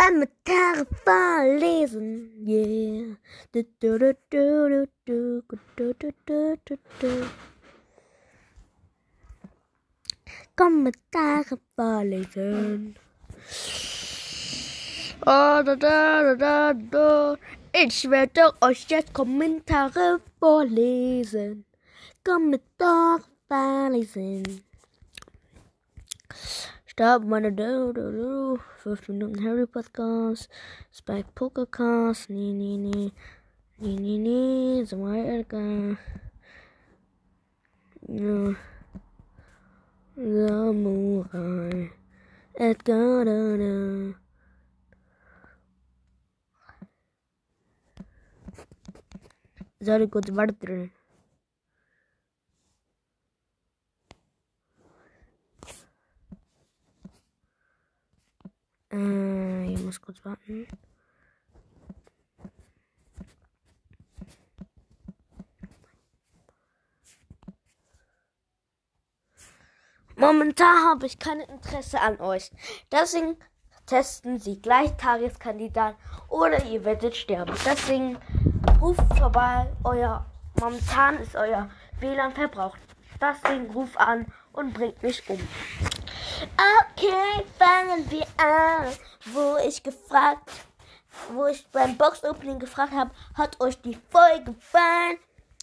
commentaren van lezen. Yeah. Commentaren van lezen. Oh, da, da, da, da, Ik zweer toch als je commentaren voorlezen. Commentaren voorlezen. Stop meine du. 5 Minuten Harry Podcast. Spike Pokercast. Nee, nee, nee. Nee, nee, nee. Samurai Edgar. Ja. Samurai. Edgar, da, da. Sorry, kurz warten. Äh, ich muss kurz warten. Momentan habe ich kein Interesse an euch. Deswegen testen sie gleich Tageskandidat oder ihr werdet sterben. Deswegen ruft vorbei. Euer momentan ist euer WLAN verbraucht. Deswegen ruft an und bringt mich um. Okay, fangen wir an. Wo ich gefragt, wo ich beim Box Opening gefragt habe, hat euch die Folge gefallen?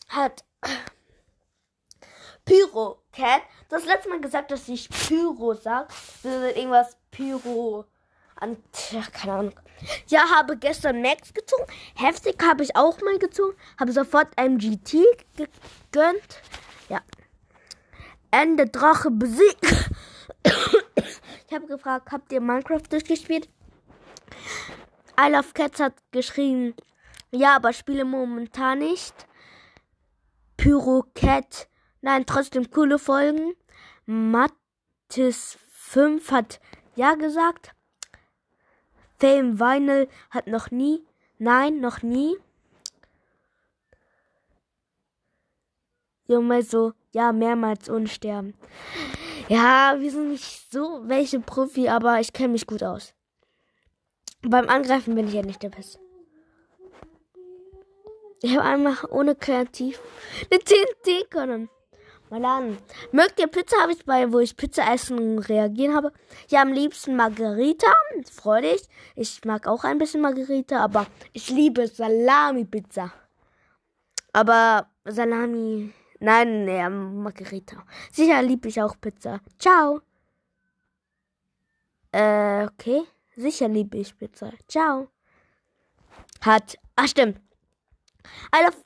Hat Pyro Cat das letzte Mal gesagt, dass ich Pyro sag. Irgendwas Pyro an, keine Ahnung. Ja, habe gestern Max gezogen. Heftig habe ich auch mal gezogen. Habe sofort MGT gegönnt. Ja. Ende Drache besiegt. ich habe gefragt, habt ihr Minecraft durchgespielt? I Love Cats hat geschrieben, ja, aber spiele momentan nicht. Pyro Cat, nein, trotzdem coole Folgen. Mattis 5 hat ja gesagt. Fame Vinyl hat noch nie, nein, noch nie. Junge, so, ja, mehrmals unsterben. Ja, wir sind nicht so welche Profi, aber ich kenne mich gut aus. Beim Angreifen bin ich ja nicht der Beste. Ich habe einmal ohne Kreativ eine TNT können. Mal an. Mögt ihr Pizza? Habe ich bei, wo ich Pizza essen reagieren habe. Ja, am liebsten Margarita. Freu dich. Ich mag auch ein bisschen Margarita, aber ich liebe Salami-Pizza. Aber Salami Nein, nee, Margarita. Sicher liebe ich auch Pizza. Ciao. Äh, okay. Sicher liebe ich Pizza. Ciao. Hat. Ach, stimmt. I love.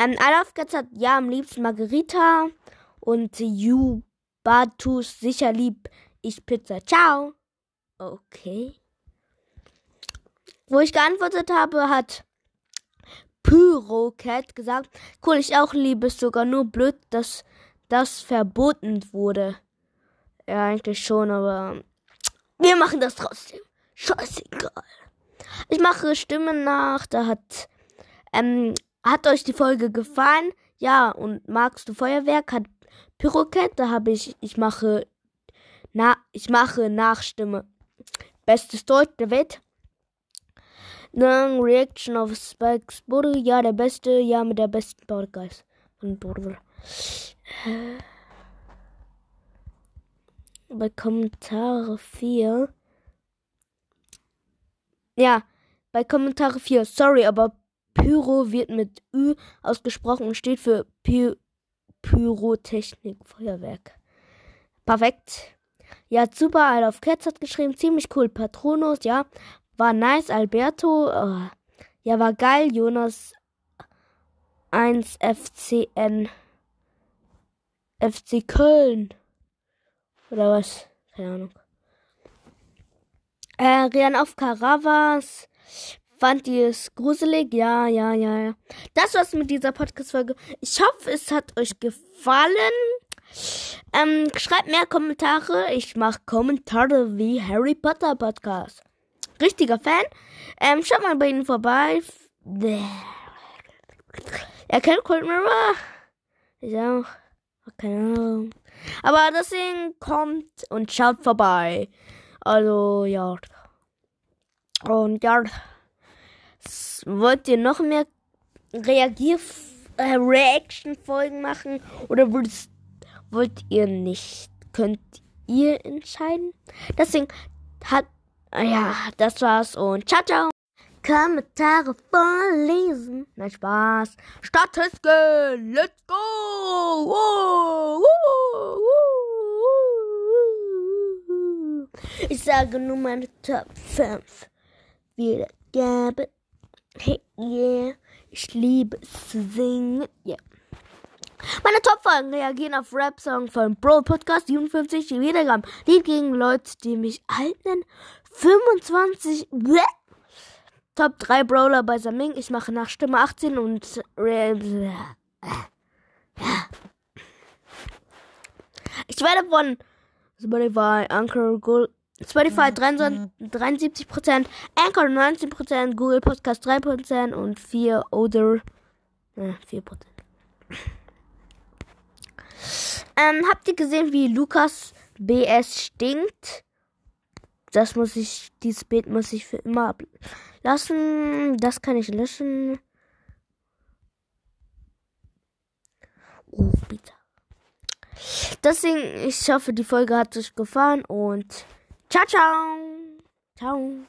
Ähm, I love Cats hat ja am liebsten Margarita. Und You Batus sicher lieb ich Pizza. Ciao. Okay. Wo ich geantwortet habe, hat Pyrocat gesagt, cool, ich auch liebe es sogar nur blöd, dass das verboten wurde. Ja, eigentlich schon, aber wir machen das trotzdem. Scheißegal. Ich mache Stimmen nach, da hat, ähm, hat euch die Folge gefallen? Ja, und magst du Feuerwerk? Hat Pyrocat, da habe ich, ich mache, na, ich mache Nachstimme. Bestes Deutsch der Welt. Dann Reaction of Spikes Bruder. Ja, der beste. Ja, mit der besten Podcast von Bruder. Bei Kommentare 4. Ja, bei Kommentare 4. Sorry, aber Pyro wird mit Ü ausgesprochen und steht für Py Pyrotechnik, Feuerwerk. Perfekt. Ja, super. Love Cats hat geschrieben. Ziemlich cool. Patronus, ja. War nice, Alberto. Oh. Ja, war geil, Jonas 1 FCN. FC Köln. Oder was? Keine Ahnung. Äh, Rian auf Caravas. Fand ihr es gruselig? Ja, ja, ja, ja. Das war's mit dieser Podcast-Folge. Ich hoffe, es hat euch gefallen. Ähm, schreibt mehr Kommentare. Ich mache Kommentare wie Harry Potter Podcast richtiger Fan. Ähm, schaut mal bei ihnen vorbei. Er kennt Cold Mirror. Ich auch. Keine Ahnung. Aber deswegen kommt und schaut vorbei. Also, ja. Und ja, wollt ihr noch mehr Reagier äh, Reaction-Folgen machen oder wollt, wollt ihr nicht? Könnt ihr entscheiden? Deswegen hat, ja, das war's und ciao, ciao. Kommentare vorlesen. Nein, Spaß. Statistiken. Let's go. Woo, woo, woo, ich sage nur meine Top 5. Wiedergabe. Hey, yeah. Ich liebe es zu singen. Yeah. Meine Top-Folgen reagieren auf Rap-Song von Bro Podcast 57 Wiedergaben. Lied gegen Leute, die mich alt nennen. 25. Bleh. Top 3 Brawler bei Saming. Ich mache nach Stimme 18 und. Ich werde von Spotify, Anchor, Google. Spotify 73%, Anchor 19%, Google Podcast 3% und 4 oder äh, 4%. Ähm, habt ihr gesehen, wie Lukas BS stinkt? Das muss ich, dieses Bild muss ich für immer ablassen. Das kann ich löschen. Oh, bitte. Deswegen, ich hoffe, die Folge hat euch gefallen und ciao, ciao. Ciao.